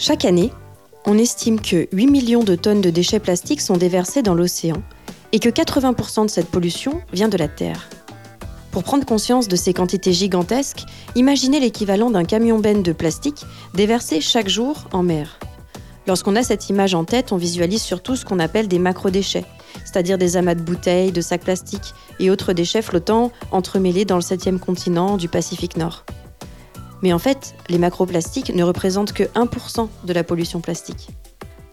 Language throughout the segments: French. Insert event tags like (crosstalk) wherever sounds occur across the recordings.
Chaque année, on estime que 8 millions de tonnes de déchets plastiques sont déversés dans l'océan et que 80% de cette pollution vient de la Terre. Pour prendre conscience de ces quantités gigantesques, imaginez l'équivalent d'un camion-benne de plastique déversé chaque jour en mer. Lorsqu'on a cette image en tête, on visualise surtout ce qu'on appelle des macro-déchets, c'est-à-dire des amas de bouteilles, de sacs plastiques et autres déchets flottants entremêlés dans le septième continent du Pacifique Nord. Mais en fait, les macroplastiques ne représentent que 1% de la pollution plastique.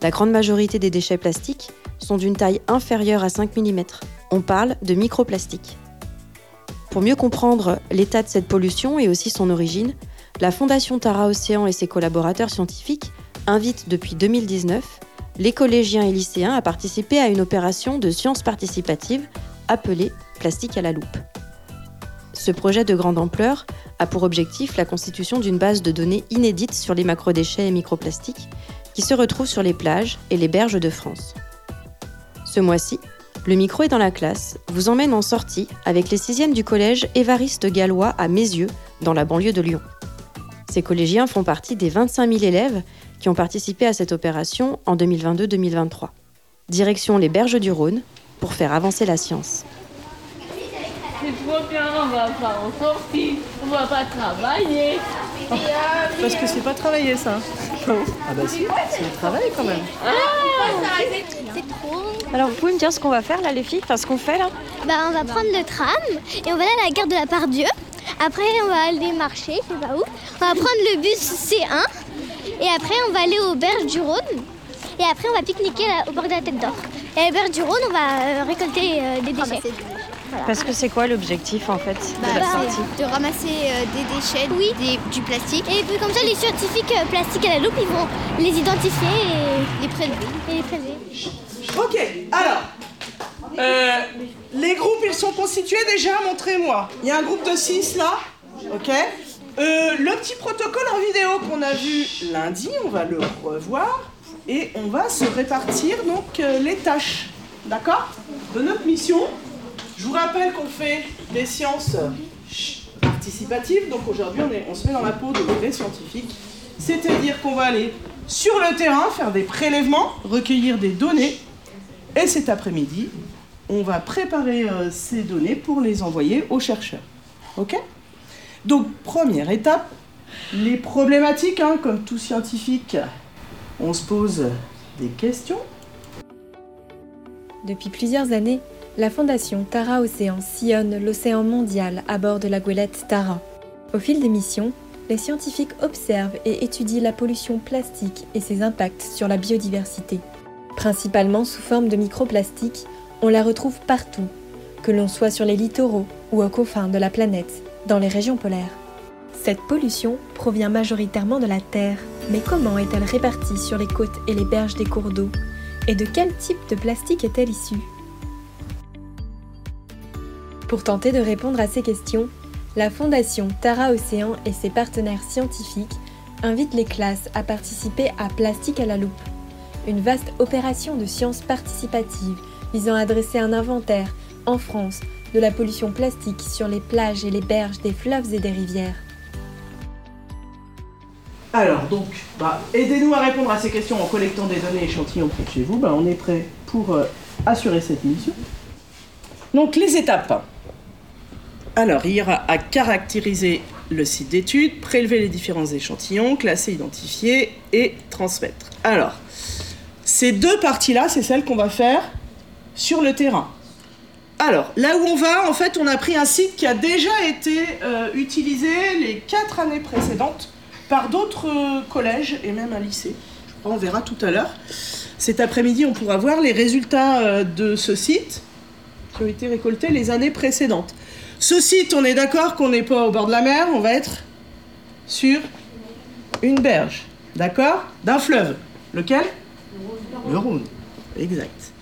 La grande majorité des déchets plastiques sont d'une taille inférieure à 5 mm. On parle de microplastiques. Pour mieux comprendre l'état de cette pollution et aussi son origine, la Fondation Tara Océan et ses collaborateurs scientifiques invitent depuis 2019 les collégiens et lycéens à participer à une opération de sciences participatives appelée Plastique à la loupe. Ce projet de grande ampleur a pour objectif la constitution d'une base de données inédite sur les macrodéchets et microplastiques qui se retrouvent sur les plages et les berges de France. Ce mois-ci, le micro est dans la classe, vous emmène en sortie avec les sixièmes du collège Évariste Gallois à Mézieux, dans la banlieue de Lyon. Ces collégiens font partie des 25 000 élèves qui ont participé à cette opération en 2022-2023. Direction les berges du Rhône pour faire avancer la science. C'est trop bien, on va pas en sortie, on va pas travailler. Parce que c'est pas travailler ça. Ah bah si, c'est le travail quand même. Ah, c'est trop. Alors vous pouvez me dire ce qu'on va faire là les filles Enfin ce qu'on fait là? Bah on va prendre le tram et on va aller à la gare de la Pardieu. Après on va aller marcher, je sais pas où. On va prendre le bus C1 et après on va aller aux berges du Rhône. Et après on va pique-niquer au bord de la tête d'or. Et à la berge du Rhône on va euh, récolter euh, des déchets. Parce que c'est quoi l'objectif en fait de la bah, sortie de ramasser euh, des déchets, oui, des- du plastique. Et puis comme ça, les scientifiques euh, plastiques à la loupe, ils vont les identifier et les prélever. Et les prélever. Ok, alors. euh, les groupes, ils sont constitués déjà, montrez-moi. Il y a un groupe de 6 là. Ok. Euh, le petit protocole en vidéo qu'on a vu lundi, on va le revoir. Et on va se répartir donc euh, les tâches. D'accord? De notre mission. Je vous rappelle qu'on fait des sciences participatives. Donc aujourd'hui, on se met dans la peau de vrais scientifiques. C'est-à-dire qu'on va aller sur le terrain, faire des prélèvements, recueillir des données. Et cet après-midi, on va préparer euh, ces données pour les envoyer aux chercheurs. OK? Donc, première étape, les problématiques, hein, comme tout scientifique, on se pose des questions. Depuis plusieurs années, la fondation Tara Océan sillonne l'océan mondial à bord de la goélette Tara. Au fil des missions, les scientifiques observent et étudient la pollution plastique et ses impacts sur la biodiversité. Principalement sous forme de microplastiques, on la retrouve partout, que l'on soit sur les littoraux ou aux confins de la planète, dans les régions polaires. Cette pollution provient majoritairement de la Terre, mais comment est-elle répartie sur les côtes et les berges des cours d'eau? Et de quel type de plastique est-elle issue? Pour tenter de répondre à ces questions, la Fondation Tara Océan et ses partenaires scientifiques invitent les classes à participer à Plastique à la loupe, une vaste opération de sciences participatives visant à dresser un inventaire, en France, de la pollution plastique sur les plages et les berges des fleuves et des rivières. Alors, donc, bah, aidez-nous à répondre à ces questions en collectant des données échantillons près de chez vous. Bah, on est prêt pour euh, assurer cette mission. Donc, les étapes. Alors, il y aura à caractériser le site d'étude, prélever les différents échantillons, classer, identifier et transmettre. Alors, ces deux parties-là, c'est celles qu'on va faire sur le terrain. Alors, là où on va, en fait, on a pris un site qui a déjà été euh, utilisé les quatre années précédentes par d'autres euh, collèges et même un lycée. Je crois, on verra tout à l'heure. Cet après-midi, on pourra voir les résultats euh, de ce site qui ont été récoltés les années précédentes. Ce site, on est d'accord qu'on n'est pas au bord de la mer, on va être sur une berge, d'accord? D'un fleuve. Lequel? Le Rhône. Exact.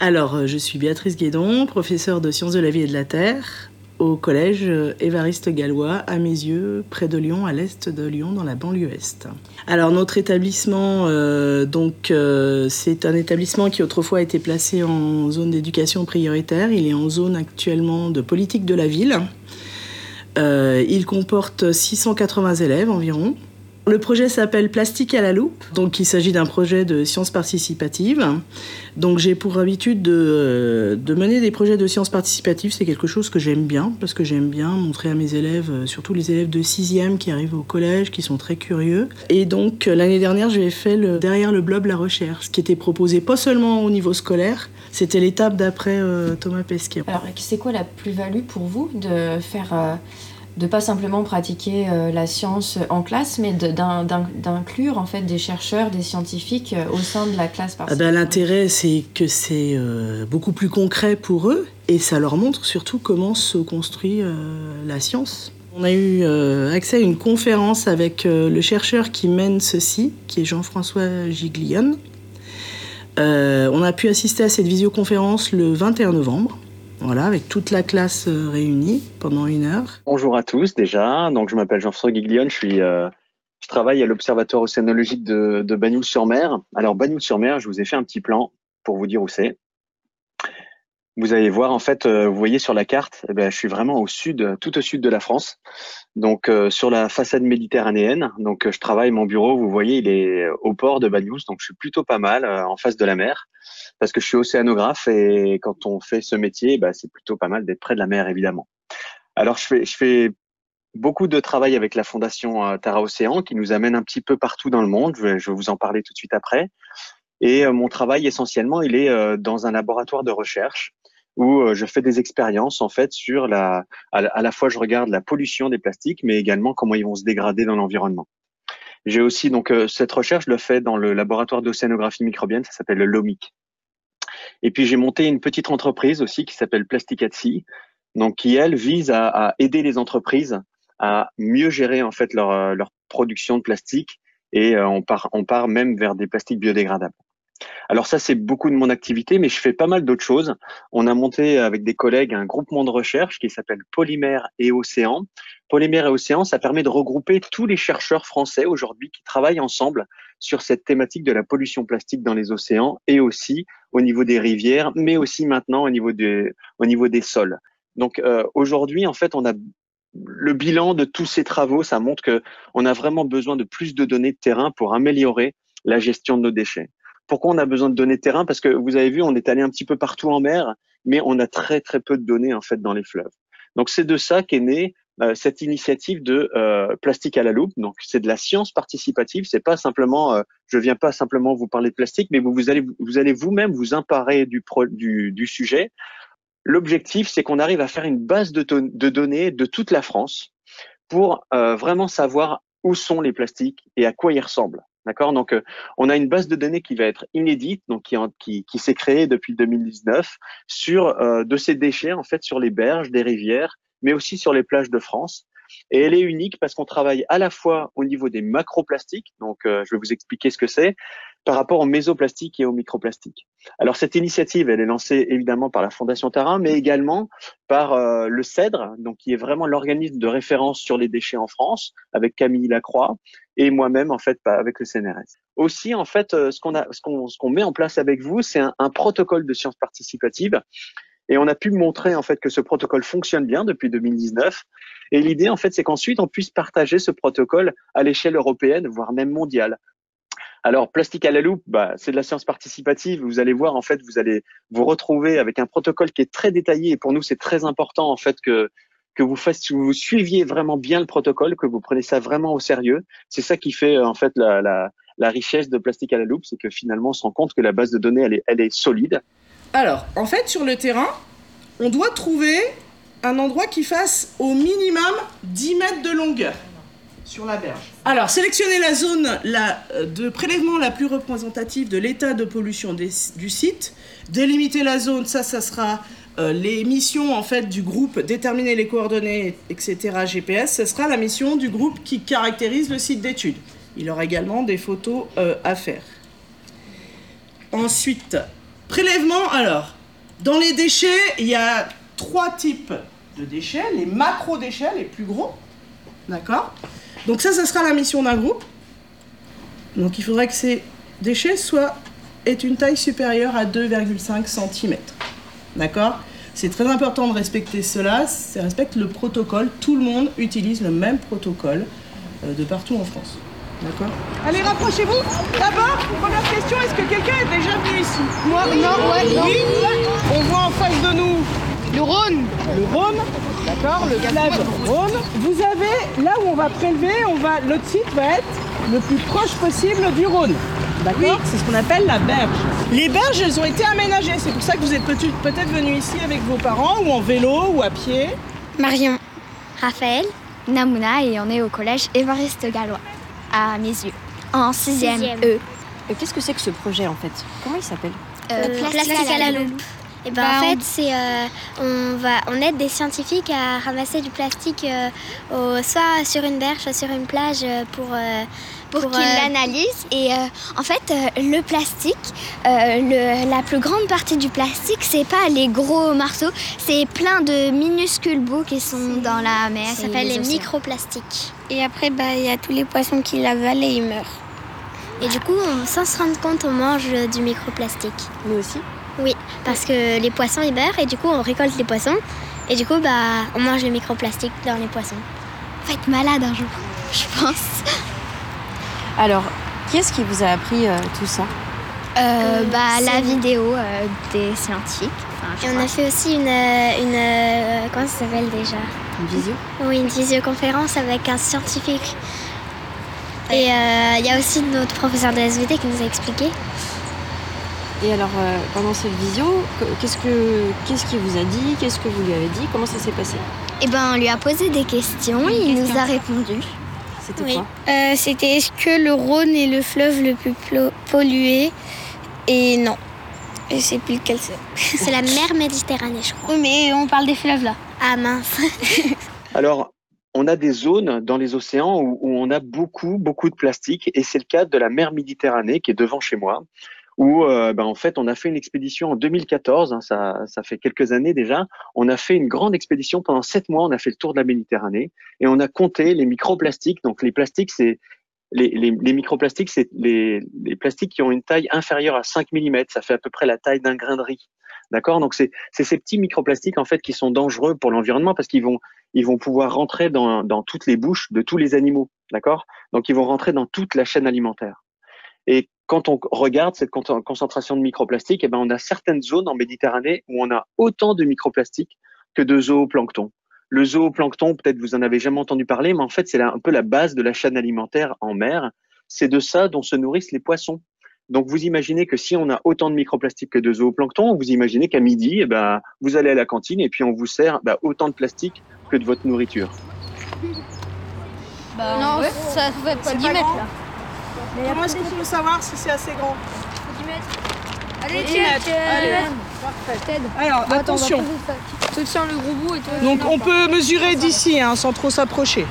Alors, euh, je suis Béatrice Guédon, professeure de sciences de la vie et de la terre au collège euh, Évariste Gallois, à mes yeux, près de Lyon, à l'est de Lyon, dans la banlieue est. Alors notre établissement, euh, donc c'est un établissement qui autrefois été placé en zone d'éducation prioritaire. Il est en zone actuellement de politique de la ville. il comporte 680 élèves environ. Le projet s'appelle Plastique à la loupe. Donc, il s'agit d'un projet de sciences participatives. Donc, j'ai pour habitude de, mener des projets de sciences participatives. C'est quelque chose que j'aime bien, parce que j'aime bien montrer à mes élèves, euh, surtout les élèves de 6e qui arrivent au collège, qui sont très curieux. Et donc, l'année dernière, j'ai fait derrière le blob la recherche, qui était proposé pas seulement au niveau scolaire, c'était l'étape d'après euh, Thomas Pesquet. Alors, c'est quoi la plus-value pour vous de faire. Euh, de pas simplement pratiquer euh, la science en classe, mais d'inclure en fait des chercheurs, des scientifiques euh, au sein de la classe. Ah ben, L'intérêt, c'est que c'est euh, beaucoup plus concret pour eux et ça leur montre surtout comment se construit la science. On a eu accès à une conférence avec le chercheur qui mène ceci, qui est Jean-François Giglione. on a pu assister à cette visioconférence le 21 novembre. Voilà, avec toute la classe euh, réunie pendant une heure. Bonjour à tous déjà. Donc je m'appelle Jean-François Guiglione, je suis euh, je travaille à l'Observatoire océanologique de, de Bagnoul-sur-Mer. Alors Bagnoul-sur-Mer, je vous ai fait un petit plan pour vous dire où c'est. Vous allez voir, en fait, euh, vous voyez sur la carte, eh ben, je suis vraiment au sud, tout au sud de la France, donc sur la façade méditerranéenne. Donc je travaille, mon bureau, vous voyez, il est au port de Bagnoul, donc je suis plutôt pas mal en face de la mer parce que je suis océanographe et quand on fait ce métier, bah, c'est plutôt pas mal d'être près de la mer, évidemment. Alors, je fais, beaucoup de travail avec la fondation euh, Tara Océan qui nous amène un petit peu partout dans le monde. Je vais, je vais vous en parler tout de suite après. Et euh, mon travail essentiellement, il est euh, dans un laboratoire de recherche où je fais des expériences en fait sur la, à la fois je regarde la pollution des plastiques, mais également comment ils vont se dégrader dans l'environnement. J'ai aussi donc cette recherche, je le fais dans le laboratoire d'océanographie microbienne, ça s'appelle le LOMIC. Et puis j'ai monté une petite entreprise aussi qui s'appelle Plasticatsi, donc qui elle vise à, à, aider les entreprises à mieux gérer en fait leur, euh, leur production de plastique et euh, on part on part même vers des plastiques biodégradables. Alors ça, c'est beaucoup de mon activité, mais je fais pas mal d'autres choses. On a monté avec des collègues un groupement de recherche qui s'appelle Polymère et Océan. Polymère et Océan, ça permet de regrouper tous les chercheurs français aujourd'hui qui travaillent ensemble sur cette thématique de la pollution plastique dans les océans et aussi au niveau des rivières, mais aussi maintenant au niveau des, au niveau des sols. Donc euh, aujourd'hui, en fait, on a le bilan de tous ces travaux, ça montre que on a vraiment besoin de plus de données de terrain pour améliorer la gestion de nos déchets. Pourquoi on a besoin de données de terrain? Parce que vous avez vu, on est allé un petit peu partout en mer, mais on a très très peu de données en fait dans les fleuves. Donc c'est de ça qu'est née euh, cette initiative de euh, plastique à la loupe. Donc c'est de la science participative. C'est pas simplement, euh, je viens pas simplement vous parler de plastique, mais vous, vous allez vous allez vous-même vous emparer du, du, du sujet. L'objectif, c'est qu'on arrive à faire une base de, de données de toute la France pour euh, vraiment savoir où sont les plastiques et à quoi ils ressemblent. D'accord? Donc, euh, on a une base de données qui va être inédite, donc qui, s'est créée depuis 2019 sur euh, de ces déchets en fait sur les berges des rivières, mais aussi sur les plages de France. Et elle est unique parce qu'on travaille à la fois au niveau des macroplastiques, donc euh, je vais vous expliquer ce que c'est, par rapport aux mésoplastiques et aux microplastiques. Alors cette initiative, elle est lancée évidemment par la Fondation Tarin, mais également par le CEDRE, donc qui est vraiment l'organisme de référence sur les déchets en France, avec Camille Lacroix et moi-même en fait avec le CNRS. Aussi en fait, euh, ce qu'on a, ce qu'on, ce qu'on met en place avec vous, c'est un, un protocole de sciences participatives et on a pu montrer en fait que ce protocole fonctionne bien depuis 2019. Et l'idée en fait, c'est qu'ensuite on puisse partager ce protocole à l'échelle européenne, voire même mondiale. Alors, plastique à la loupe, bah, c'est de la science participative. Vous allez voir, en fait, vous allez vous retrouver avec un protocole qui est très détaillé. Et pour nous, c'est très important, en fait, que que vous fassiez, vous suiviez vraiment bien le protocole, que vous prenez ça vraiment au sérieux. C'est ça qui fait, en fait, la, richesse de plastique à la loupe, c'est que finalement, on se rend compte que la base de données, elle est, solide. Alors, en fait, sur le terrain, on doit trouver un endroit qui fasse au minimum 10 mètres de longueur sur la berge. Alors, sélectionner la zone euh, de prélèvement la plus représentative de l'état de pollution du site, délimiter la zone, ça, ça sera euh, les missions en fait du groupe, déterminer les coordonnées, etc. GPS, ce sera la mission du groupe qui caractérise le site d'étude. Il aura également des photos euh, à faire. Ensuite, prélèvement. Alors, dans les déchets, il y a trois types de déchets. Les macro-déchets, les plus gros. D'accord? Donc ça, ça sera la mission d'un groupe. Donc il faudrait que ces déchets soient aient une taille supérieure à 2,5 cm. D'accord? C'est très important de respecter cela. Ça respecte le protocole. Tout le monde utilise le même protocole euh, de partout en France. D'accord Allez, rapprochez-vous. D'abord, première question, est-ce que quelqu'un est déjà venu ici Moi, non, ouais, non. Oui, on voit en face de nous le Rhône. Le Rhône, d'accord, le fleuve Rhône. Vous avez, là où on va prélever, on va, le site va être le plus proche possible du Rhône. D'accord C'est ce qu'on appelle la berge. Les berges, elles ont été aménagées. C'est pour ça que vous êtes peut- peut-être venu ici avec vos parents, ou en vélo, ou à pied. Marion. Raphaël. Namouna et on est au collège Évariste Gallois, à mes yeux, en 6e Sixième. E. Qu'est-ce que c'est que ce projet en fait? Comment il s'appelle? Euh, plastique à la loupe. Et ben, Bah, en on- fait, c'est euh, on va on aide des scientifiques à ramasser du plastique euh, au, soit sur une berge, soit sur une plage euh, pour euh, pour, pour, qu'ils euh, l'analysent. Et euh, en fait, euh, le plastique, euh, le- la plus grande partie du plastique, c'est pas les gros marceaux, c'est plein de minuscules bouts qui sont dans la mer. Ça s'appelle et les microplastiques. Et après, bah, il y a tous les poissons qui l'avalent et ils meurent. Et du coup, on- sans se rendre compte, on mange du microplastique. Nous aussi Oui, parce que les poissons, ils meurent et du coup, on récolte les poissons. Et du coup, bah, on mange le microplastique dans les poissons. On va être malade un jour, je pense. Alors, qui est-ce qui vous a appris euh, tout ça? Euh, bah, la vidéo euh, des scientifiques. Enfin, Et on a fait aussi une. euh, une euh, comment ça s'appelle déjà? Une visio? Oui, une visioconférence avec un scientifique. Et euh, il y a aussi notre professeur de SVT qui nous a expliqué. Et alors, euh, pendant cette visio, que- qu'est-ce que qu'est-ce qu'il vous a dit? Qu'est-ce que vous lui avez dit? Comment ça s'est passé? Eh ben, on lui a posé des questions, il nous a répondu. C'était Oui. quoi Euh, C'était est-ce que le Rhône est le fleuve le plus pollué? Et non. Je sais plus lequel c'est. (laughs) C'est la mer Méditerranée, je crois. Oui, mais on parle des fleuves là. Ah mince. (laughs) Alors, on a des zones dans les océans où, où on a beaucoup, beaucoup de plastique, et c'est le cas de la mer Méditerranée qui est devant chez moi, où euh, ben, en fait on a fait une expédition en 2014, hein, ça, ça fait quelques années déjà. On a fait une grande expédition pendant sept mois, on a fait le tour de la Méditerranée et on a compté les microplastiques. Donc les plastiques, c'est les, les, les microplastiques, c'est les, les plastiques qui ont une taille inférieure à 5 mm. Ça fait à peu près la taille d'un grain de riz. D'accord? Donc c'est ces petits microplastiques en fait qui sont dangereux pour l'environnement parce qu'ils vont ils vont pouvoir rentrer dans, dans toutes les bouches de tous les animaux. D'accord? Donc ils vont rentrer dans toute la chaîne alimentaire. Et quand on regarde cette con- concentration de microplastiques, eh ben on a certaines zones en Méditerranée où on a autant de microplastiques que de zooplancton. Le zooplancton, peut-être vous en avez jamais entendu parler, mais en fait c'est un peu la base de la chaîne alimentaire en mer. C'est de ça dont se nourrissent les poissons. Donc vous imaginez que si on a autant de microplastiques que de zooplancton, vous imaginez qu'à midi, eh ben, vous allez à la cantine et puis on vous sert bah, autant de plastique que de votre nourriture. non, ça fait pas C'est 10 pas mètres grand là. Comment est-ce qu'on peut savoir si c'est assez grand 10 mètres. Allez, 10 tiens, mètres. tiens. Allez. Ted. Alors, Attends, on va attention. Toi, tiens le gros bout et toi. Donc non, on peut mesurer d'ici hein, sans trop s'approcher.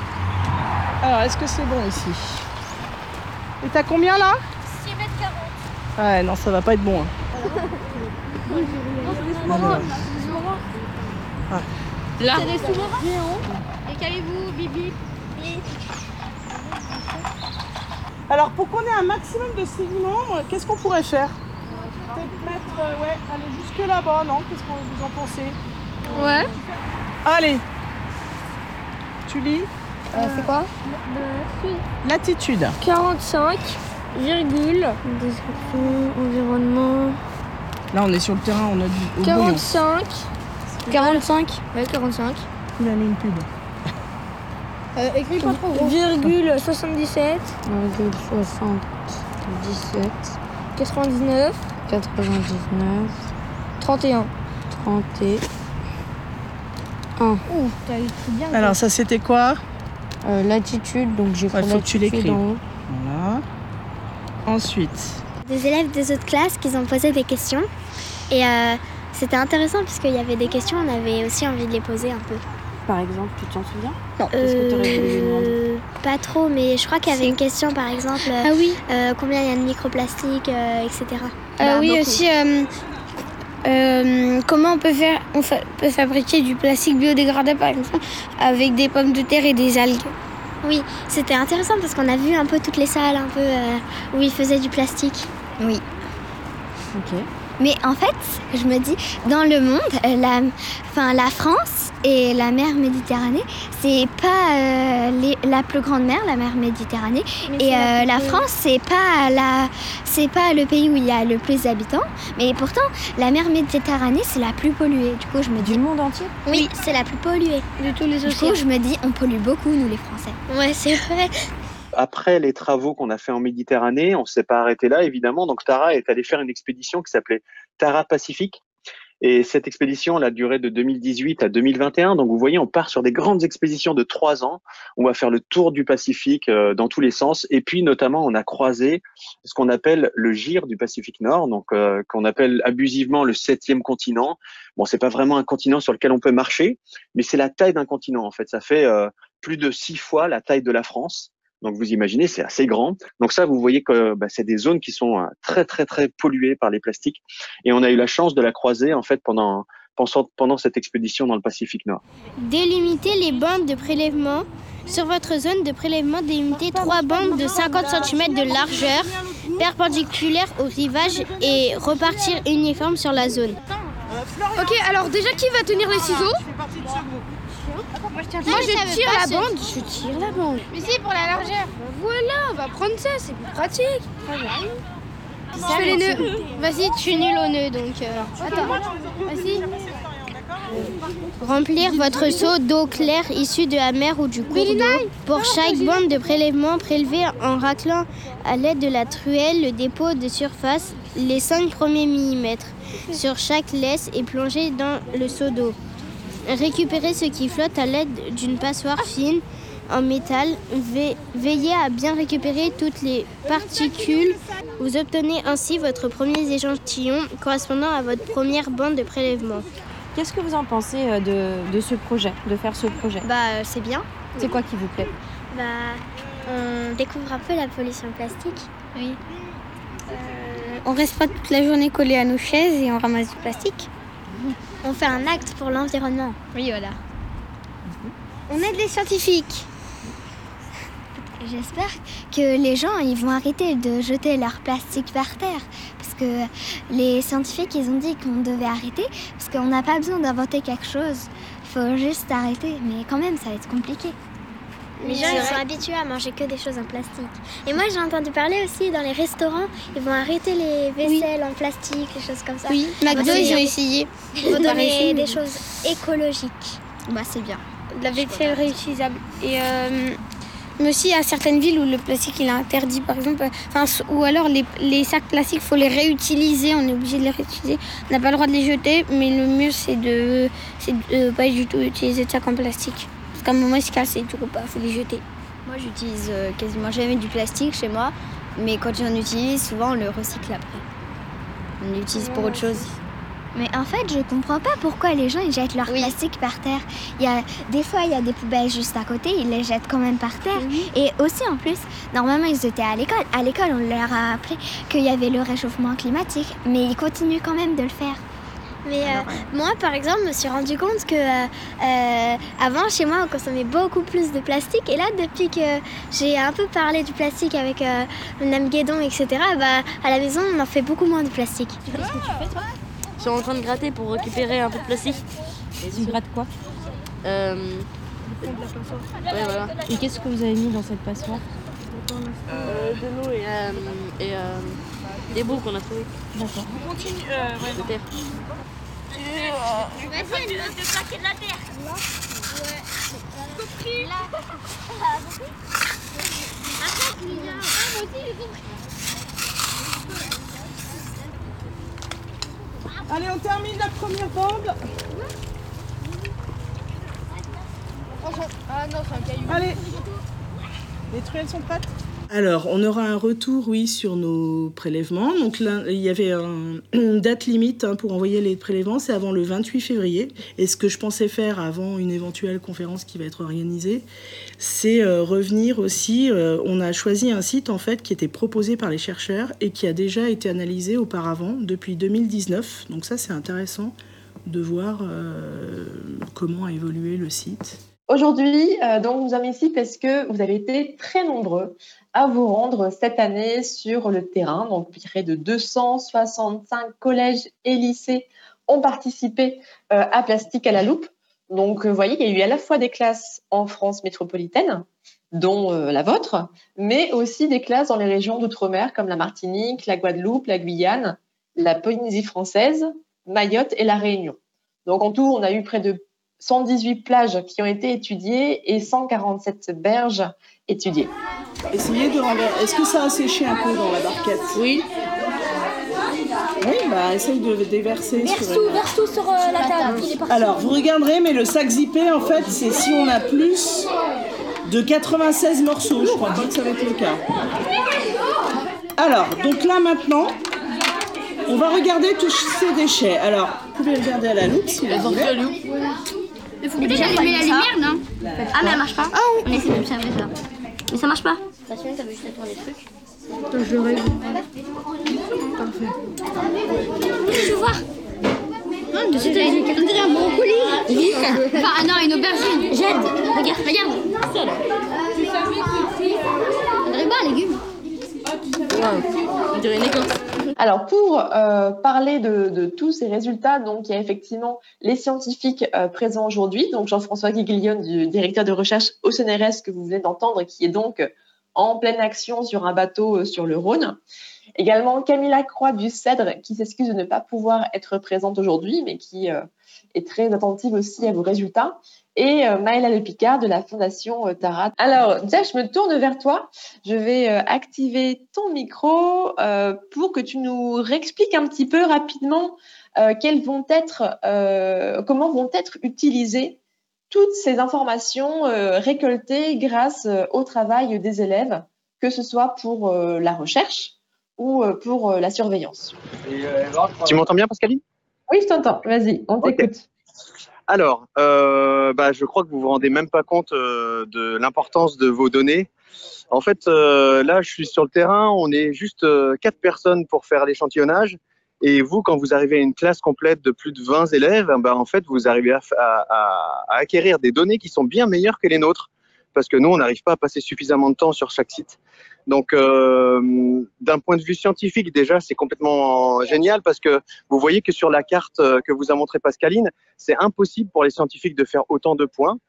Alors, est-ce que c'est bon ici Et t'as combien là 6 mètres 40. Ouais, non, ça va pas être bon. hein. Ah. Là. C'est des sous-marins Et calez-vous, bibi? Alors, pour qu'on ait un maximum de sédiments, euh, qu'est-ce qu'on pourrait faire Peut-être mettre, euh, ouais, aller jusque là-bas, non Qu'est-ce que vous en pensez Ouais. Allez Tu lis c'est quoi Latitude. 45, virgule. Description, environnement. Là, on est sur le terrain, on a du. au bouillon. 45. 45. Ouais, 45. Il a mis une pub. Euh, écris pas trop gros. Virgule 77. Virgule 77, 99. 99, 31. 31. Ouh, t'as écrit bien. Alors, ça, c'était quoi? Euh, latitude, donc j'ai Ouais, faut que tu haut. Voilà. Ensuite. Des élèves des autres classes qui ont posé des questions. Et euh, c'était intéressant parce qu'il y avait des questions, on avait aussi envie de les poser un peu. Par exemple, tu t'en souviens Non. Qu'est-ce que tu aurais voulu lui demander Euh, pas trop, mais je crois qu'il y avait une question par exemple. Ah oui. euh, combien il y a de microplastiques, euh, etc. Euh, Bah, oui beaucoup. aussi. euh, euh, comment on peut faire On fa- peut fabriquer du plastique biodégradable par exemple avec des pommes de terre et des algues? Oui, c'était intéressant parce qu'on a vu un peu toutes les salles un peu euh, où ils faisaient du plastique. Oui. Ok. Mais en fait, je me dis, dans le monde, euh, la, enfin, la France et la mer Méditerranée, c'est pas euh, les- la plus grande mer, la mer Méditerranée. Mais et la euh, plus. France, c'est pas la, c'est pas le pays où il y a le plus d'habitants. Mais pourtant, la mer Méditerranée, c'est la plus polluée. Du coup, je me dis. Du monde entier? Oui, c'est la plus polluée. De tous les Du océans. coup, je me dis, on pollue beaucoup, nous les Français. Ouais, c'est vrai. Après les travaux qu'on a fait en Méditerranée, on s'est pas arrêté là, évidemment. Donc Tara est allée faire une expédition qui s'appelait Tara Pacifique. Et cette expédition, elle a duré de 2018 à 2021. Donc vous voyez, on part sur des grandes expéditions de trois ans. On va faire le tour du Pacifique euh, dans tous les sens. Et puis notamment, on a croisé ce qu'on appelle le gire du Pacifique Nord, donc euh, qu'on appelle abusivement le septième continent. Bon, c'est pas vraiment un continent sur lequel on peut marcher, mais c'est la taille d'un continent en fait. Ça fait euh, plus de six fois la taille de la France. Donc vous imaginez, c'est assez grand. Donc ça, vous voyez que bah, c'est des zones qui sont euh, très très très polluées par les plastiques. Et on a eu la chance de la croiser en fait pendant pendant, pendant cette expédition dans le Pacifique Nord. Délimitez les bandes de prélèvement. Sur votre zone de prélèvement, délimitez trois bandes de 50 cm de largeur, perpendiculaires au rivage et repartir uniforme sur la zone. Ok, alors déjà qui va tenir les ciseaux? Moi je tire la bande. Je tire la bande. Mais si pour la largeur. Voilà, on va prendre ça, c'est plus pratique. Je fais les nœuds. Vas-y, tu es nul au nœud donc. euh, Attends, vas-y. Remplir votre seau d'eau claire issue de la mer ou du cours d'eau. Pour chaque bande de prélèvement, prélevez en raclant à l'aide de la truelle le dépôt de surface, les 5 premiers millimètres, sur chaque laisse et plongez dans le seau d'eau. Récupérez ce qui flotte à l'aide d'une passoire fine en métal. Ve- veillez à bien récupérer toutes les particules. Vous obtenez ainsi votre premier échantillon correspondant à votre première bande de prélèvement. Qu'est-ce que vous en pensez euh, de, de ce projet, de faire ce projet? Bah, euh, c'est bien. C'est quoi qui vous plaît? Bah, on découvre un peu la pollution plastique. Oui. On reste pas toute la journée collé à nos chaises et on ramasse du plastique. On fait un acte pour l'environnement. Oui, voilà. On aide les scientifiques. J'espère que les gens ils vont arrêter de jeter leur plastique par terre. Parce que les scientifiques ils ont dit qu'on devait arrêter. Parce qu'on n'a pas besoin d'inventer quelque chose. Il faut juste arrêter. Mais quand même, ça va être compliqué. Les gens ils sont habitués à manger que des choses en plastique. Et moi j'ai entendu parler aussi dans les restaurants, ils vont arrêter les vaisselles en plastique, les choses comme ça. Oui, McDo, ils ont essayé. (laughs) Ils vont donner des choses écologiques. Bah c'est bien. De la vaisselle réutilisable. Et euh, mais aussi à certaines villes où le plastique il est interdit, par exemple, euh, enfin, ou alors les, les sacs plastiques, faut les réutiliser, on est obligé de les réutiliser. On n'a pas le droit de les jeter, mais le mieux c'est de, c'est de pas du tout utiliser de sacs en plastique. Ils se cassent et du coup, bah, faut les jeter. Moi, j'utilise euh, quasiment jamais du plastique chez moi, mais quand j'en utilise, souvent on le recycle après. On l'utilise pour autre chose. Mais en fait, je comprends pas pourquoi les gens ils jettent leur plastique par terre. Il y a des fois il y a des poubelles juste à côté, ils les jettent quand même par terre. Et aussi en plus, normalement ils étaient à l'école. À l'école, on leur a appris qu'il y avait le réchauffement climatique, mais ils continuent quand même de le faire. Mais euh, moi, par exemple, je me suis rendu compte que euh, euh, avant, chez moi, on consommait beaucoup plus de plastique. Et là, depuis que j'ai un peu parlé du plastique avec euh, Madame Guédon, etc., bah, à la maison, on en fait beaucoup moins de plastique. Qu'est-ce que tu fais toi? Je suis en train de gratter pour récupérer un peu de plastique. Tu grattes quoi? Euh. Ouais, voilà. Et qu'est-ce que vous avez mis dans cette passoire? Euh, de l'eau et, euh, et euh, des bouts qu'on a trouvés. D'accord. On continue. Euh, ouais. De terre. Vas-y, elle de plaquer de la terre. Ouais. Compris Là. Après, tu viens. Ah, moi aussi, j'ai compris. Allez, on termine la première bande. Ah non, c'est un caillou. Allez. Les truelles sont prêtes Alors, on aura un retour, oui, sur nos prélèvements. Donc il y avait un- une date limite hein, pour envoyer les prélèvements, c'est avant le 28 février. Et ce que je pensais faire avant une éventuelle conférence qui va être organisée, c'est euh, revenir aussi. euh, on a choisi un site en fait qui était proposé par les chercheurs et qui a déjà été analysé auparavant depuis 2019. Donc ça, c'est intéressant de voir euh, comment a évolué le site. Aujourd'hui, euh, donc nous sommes ici parce que vous avez été très nombreux à vous rendre cette année sur le terrain. Donc près de 265 collèges et lycées ont participé euh, à Plastique à la loupe. Donc euh, vous voyez, il y a eu à la fois des classes en France métropolitaine, dont euh, la vôtre, mais aussi des classes dans les régions d'outre-mer comme la Martinique, la Guadeloupe, la Guyane, la Polynésie française, Mayotte et la Réunion. Donc en tout, on a eu près de 118 plages qui ont été étudiées et 147 berges étudiées. Essayez de renverser. Est-ce que ça a séché un peu dans la barquette? Oui. Oui, bah essaye de déverser Verse sur tout, verse tout sur euh, la table. Alors, vous regarderez, mais le sac zippé, en fait, c'est si on a plus de 96 morceaux. Je crois pas que ça va être le cas. Alors, donc là maintenant, on va regarder tous ces déchets. Alors, vous pouvez regarder à la loupe si vous voulez. Il faut déjà allumer la lumière, non Ah, mais elle marche pas. On essaie d'observer ça. Mais ça marche pas. T'as vu juste à tourner le truc. Je l'aurais vu. Je vois. Non, de suite, on dirait un brocoli. Enfin, ah non, une aubergine. Jette Regarde, regarde. On dirait pas un légume. On dirait une écorce. Alors, pour euh, parler de, tous ces résultats, donc il y a effectivement les scientifiques euh, présents aujourd'hui. Donc Jean-François Guiglione, du directeur de recherche au CNRS que vous venez d'entendre, qui est donc en pleine action sur un bateau euh, sur le Rhône. Également Camilla Croix du CEDRE, qui s'excuse de ne pas pouvoir être présente aujourd'hui, mais qui euh, est très attentive aussi à vos résultats. Et euh, Maëla Le Picard de la Fondation euh, Tarat. Alors, déjà, je me tourne vers toi. Je vais euh, activer ton micro euh, pour que tu nous réexpliques un petit peu rapidement euh, quelles vont être, euh, comment vont être utilisées toutes ces informations euh, récoltées grâce euh, au travail des élèves, que ce soit pour euh, la recherche ou euh, pour euh, la surveillance. Tu m'entends bien, Pascaline? Oui, je t'entends. Vas-y, on t'écoute. Alors, euh, bah, je crois que vous vous rendez même pas compte euh, de l'importance de vos données. En fait, euh, là, je suis sur le terrain. On est juste euh, quatre personnes pour faire l'échantillonnage. Et vous, quand vous arrivez à une classe complète de plus de 20 élèves, bah, en fait, vous arrivez à, à- à- à acquérir des données qui sont bien meilleures que les nôtres. Parce que nous, on n'arrive pas à passer suffisamment de temps sur chaque site. Donc, euh, d'un point de vue scientifique, déjà, c'est complètement génial parce que vous voyez que sur la carte euh, que vous a montré Pascaline, c'est impossible pour les scientifiques de faire autant de points.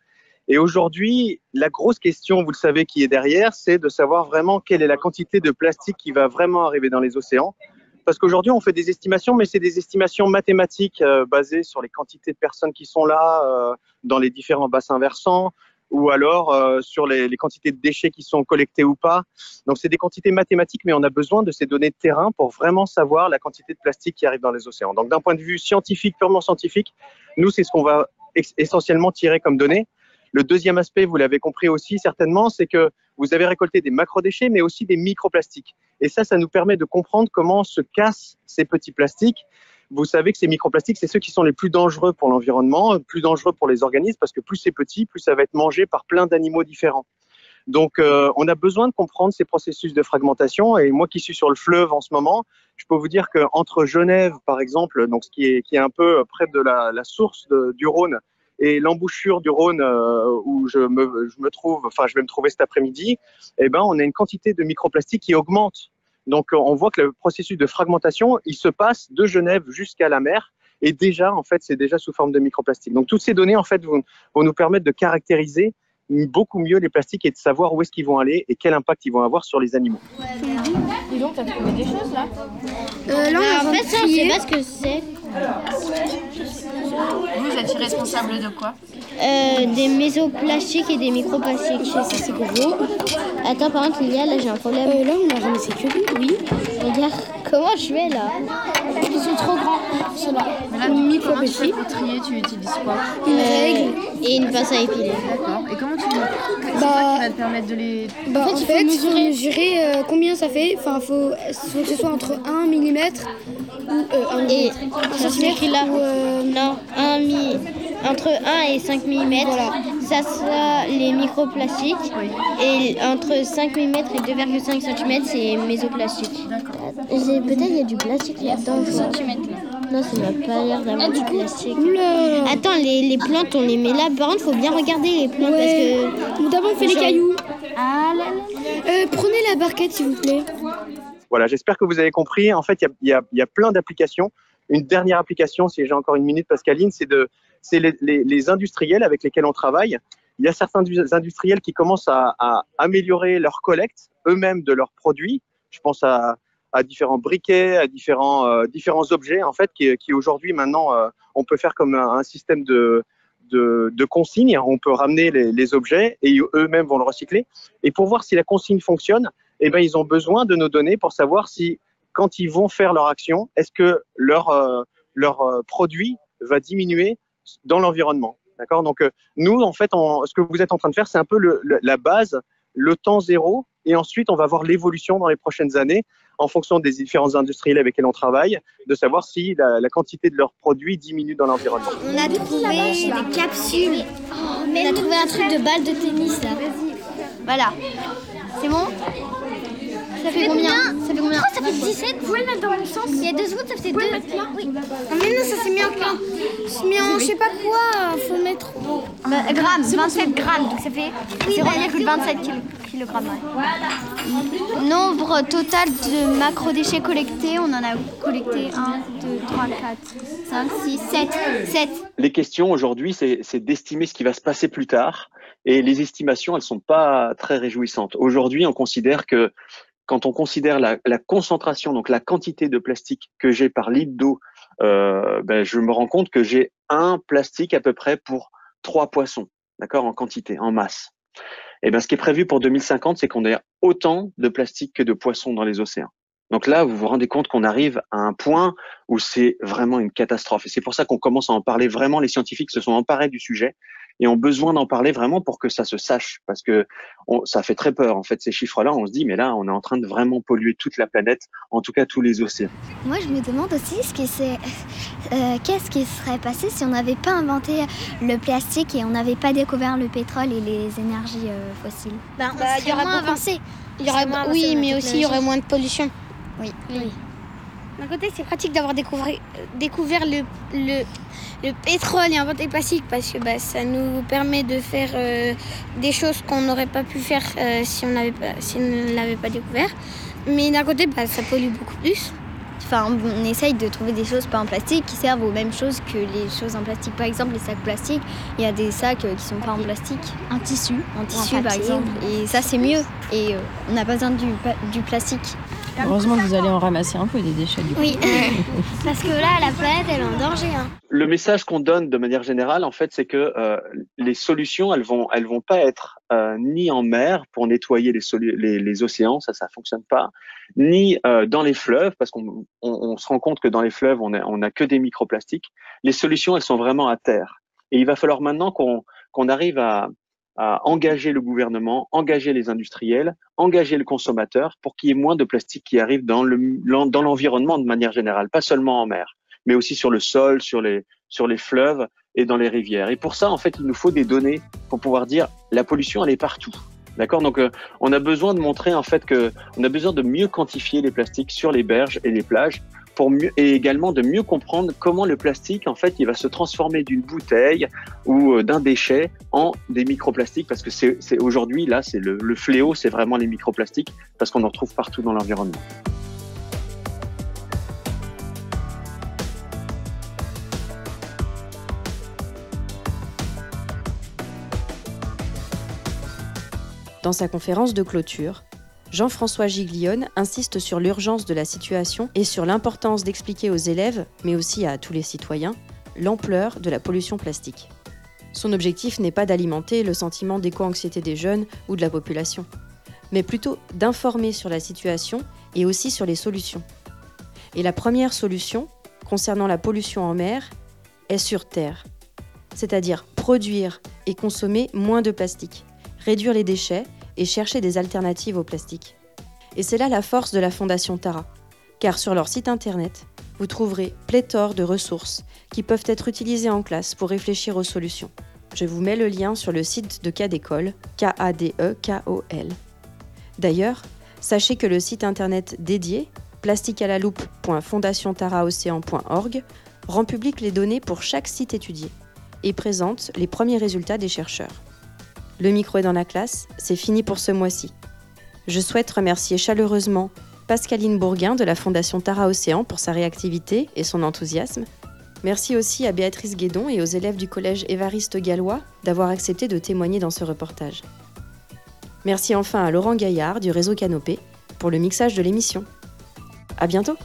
Et aujourd'hui, la grosse question, vous le savez, qui est derrière, c'est de savoir vraiment quelle est la quantité de plastique qui va vraiment arriver dans les océans. Parce qu'aujourd'hui, on fait des estimations, mais c'est des estimations mathématiques euh, basées sur les quantités de personnes qui sont là, dans les différents bassins versants, ou alors euh, sur les, les quantités de déchets qui sont collectés ou pas. Donc, c'est des quantités mathématiques, mais on a besoin de ces données de terrain pour vraiment savoir la quantité de plastique qui arrive dans les océans. Donc, d'un point de vue scientifique, purement scientifique, nous, c'est ce qu'on va essentiellement tirer comme données. Le deuxième aspect, vous l'avez compris aussi certainement, c'est que vous avez récolté des macrodéchets, mais aussi des microplastiques. Et ça, ça nous permet de comprendre comment se cassent ces petits plastiques. Vous savez que ces microplastiques, c'est ceux qui sont les plus dangereux pour l'environnement, plus dangereux pour les organismes, parce que plus c'est petit, plus ça va être mangé par plein d'animaux différents. Donc, euh, on a besoin de comprendre ces processus de fragmentation. Et moi qui suis sur le fleuve en ce moment, je peux vous dire qu'entre Genève, par exemple, donc ce qui est, un peu près de la, source du Rhône, et l'embouchure du Rhône euh, où je me trouve, enfin je vais me trouver cet après-midi, eh ben on a une quantité de microplastiques qui augmente. Donc euh, on voit que le processus de fragmentation, il se passe de Genève jusqu'à la mer et déjà en fait c'est déjà sous forme de microplastiques. Donc toutes ces données en fait vont, vont nous permettre de caractériser beaucoup mieux les plastiques et de savoir où est-ce qu'ils vont aller et quel impact ils vont avoir sur les animaux. Dis donc, t'as trouvé des choses là? Euh, là, on en fait, de ça, je trier. sais pas ce que c'est. Vous êtes responsable de quoi Euh, des mésoplastiques et des microplastiques. Ça, c'est gros. Attends, par contre, Lilia, là, j'ai un problème. Euh, là, on a que lui, oui. Regarde comment je fais là. Ils sont trop grands, ceux-là. Mais là, microplastiques. Pour trier, tu utilises quoi Une règle et une pince à épiler. D'accord. Et comment tu. C'est Bah, qui va te permettre de les. Bah, en en fait, il faut mesurer. mesurer euh, combien ça fait. Enfin, il faut, faut que ce soit entre 1 mm ou euh, 1 Et mm. Ça c'est écrit là. euh, Non, un mi- entre 1 et 5 mm. Ça sera les microplastiques. Et entre 5 mm et 2,5 cm, c'est mésoplastiques. J'ai- Peut-être il y a du plastique là-dedans. Non, ça n'a pas l'air d'avoir du plastique. Attends, les, les plantes, on les met là. Par contre, faut bien regarder les plantes Ouais. parce que. D'abord, on fait les Genre- cailloux. Ah là là. Euh, prenez la barquette, s'il vous plaît. Voilà, j'espère que vous avez compris. En fait, il y y a- il y a plein d'applications. Une dernière application, si j'ai encore une minute, Pascaline, c'est de, c'est les, industriels avec lesquels on travaille. Il y a certains du- industriels qui commencent à, améliorer leur collecte eux-mêmes de leurs produits. Je pense à, différents briquets, à différents, euh, différents objets, en fait, qui, aujourd'hui, maintenant, euh, on peut faire comme un, système de, de, de consigne. On peut ramener les, les objets et eux-mêmes vont le recycler. Et pour voir si la consigne fonctionne, eh ben, ils ont besoin de nos données pour savoir si, quand ils vont faire leur action, est-ce que leur, euh, leur euh, produit va diminuer dans l'environnement? D'accord? Donc, euh, nous, en fait, on- ce que vous êtes en train de faire, c'est un peu le- le- la base, le temps zéro, et ensuite, on va voir l'évolution dans les prochaines années en fonction des différents industriels avec lesquels on travaille, de savoir si la, la quantité de leurs produits diminue dans l'environnement. On a trouvé des capsules. on a trouvé un truc de balle de tennis là. Voilà. C'est bon? Ça fait combien Ça fait combien ça fait 17 Vous pouvez le mettre dans mon sens Il y a deux secondes, ça faisait deux. Oui. Ah, mais non, ça s'est mis en plein. Mis en je sais pas quoi. Faut mettre. Bah, grammes, 27 grammes, donc ça fait 0,27 kg- kilogrammes. ouais. Nombre total de macro-déchets collectés, on en a collecté 1, 2, 3, 4, 5, 6, 7. 7. Les questions aujourd'hui, c'est c'est d'estimer ce qui va se passer plus tard. Et les estimations, elles sont pas très réjouissantes. Aujourd'hui, on considère que quand on considère la, concentration, donc la quantité de plastique que j'ai par litre d'eau, euh, ben, je me rends compte que j'ai un plastique à peu près pour trois poissons, d'accord, en quantité, en masse. Et ben, ce qui est prévu pour 2050, c'est qu'on ait autant de plastique que de poissons dans les océans. Donc là, vous vous rendez compte qu'on arrive à un point où c'est vraiment une catastrophe. Et c'est pour ça qu'on commence à en parler vraiment. Les scientifiques se sont emparés du sujet et ont besoin d'en parler vraiment pour que ça se sache. Parce que on- ça fait très peur, en fait, ces chiffres-là. On se dit, mais là, on est en train de vraiment polluer toute la planète, en tout cas tous les océans. Moi, je me demande aussi ce que c'est, euh, qu'est-ce qui serait passé si on n'avait pas inventé le plastique et on n'avait pas découvert le pétrole et les énergies euh, fossiles. Ben, on bah, il y serait aura moins avancé. Il y aura, On serait moins oui, mais aussi il y aurait moins de pollution. Oui. D'un côté, c'est pratique d'avoir découvert, découvert le, le, le pétrole et inventé le plastique parce que bah, ça nous permet de faire euh, des choses qu'on n'aurait pas pu faire euh, si on n'avait pas, si on ne l'avait pas découvert. Mais d'un côté, bah, ça pollue beaucoup plus. Enfin, on essaye de trouver des choses pas en plastique qui servent aux mêmes choses que les choses en plastique. Par exemple, les sacs plastiques, il y a des sacs euh, qui sont pas en plastique. En tissu. En tissu, par exemple. Et ça, c'est mieux. Et euh, on n'a pas besoin du plastique. Heureusement que vous allez en ramasser un peu des déchets du coup. Oui, (laughs) parce que là, la planète, elle est en danger. hein. Le message qu'on donne de manière générale, en fait, c'est que euh, les solutions, elles vont, elles vont pas être euh, ni en mer pour nettoyer les, solu- les, les océans, ça, ça fonctionne pas, ni euh, dans les fleuves, parce qu'on on, on se rend compte que dans les fleuves, on a, on a que des microplastiques. Les solutions, elles sont vraiment à terre. Et il va falloir maintenant qu'on qu'on arrive à, à engager le gouvernement, engager les industriels, engager le consommateur pour qu'il y ait moins de plastique qui arrive dans le dans l'environnement de manière générale, pas seulement en mer mais aussi sur le sol, sur les, sur les fleuves et dans les rivières. Et pour ça, en fait, il nous faut des données pour pouvoir dire la pollution, elle est partout. D'accord? Donc, euh, on a besoin de montrer en fait que on a besoin de mieux quantifier les plastiques sur les berges et les plages et également de mieux comprendre comment le plastique en fait il va se transformer d'une bouteille ou euh, d'un déchet en des microplastiques parce que c'est aujourd'hui là c'est le, le fléau c'est vraiment les microplastiques parce qu'on en retrouve partout dans l'environnement. Dans sa conférence de clôture, Jean-François Giglione insiste sur l'urgence de la situation et sur l'importance d'expliquer aux élèves, mais aussi à tous les citoyens, l'ampleur de la pollution plastique. Son objectif n'est pas d'alimenter le sentiment d'éco-anxiété des jeunes ou de la population, mais plutôt d'informer sur la situation et aussi sur les solutions. Et la première solution, concernant la pollution en mer, est sur Terre, c'est-à-dire produire et consommer moins de plastique, réduire les déchets et chercher des alternatives au plastique. Et c'est là la force de la Fondation Tara, car sur leur site internet, vous trouverez pléthore de ressources qui peuvent être utilisées en classe pour réfléchir aux solutions. Je vous mets le lien sur le site de Cadécole, K-A-D-E-K-O-L. D'ailleurs, sachez que le site internet dédié, plastiquealaloupe.fondationtaraocéan.org, rend public les données pour chaque site étudié et présente les premiers résultats des chercheurs. Le micro est dans la classe, c'est fini pour ce mois-ci. Je souhaite remercier chaleureusement Pascaline Bourguin de la Fondation Tara Océan pour sa réactivité et son enthousiasme. Merci aussi à Béatrice Guédon et aux élèves du collège Évariste Gallois d'avoir accepté de témoigner dans ce reportage. Merci enfin à Laurent Gaillard du réseau Canopé pour le mixage de l'émission. À bientôt!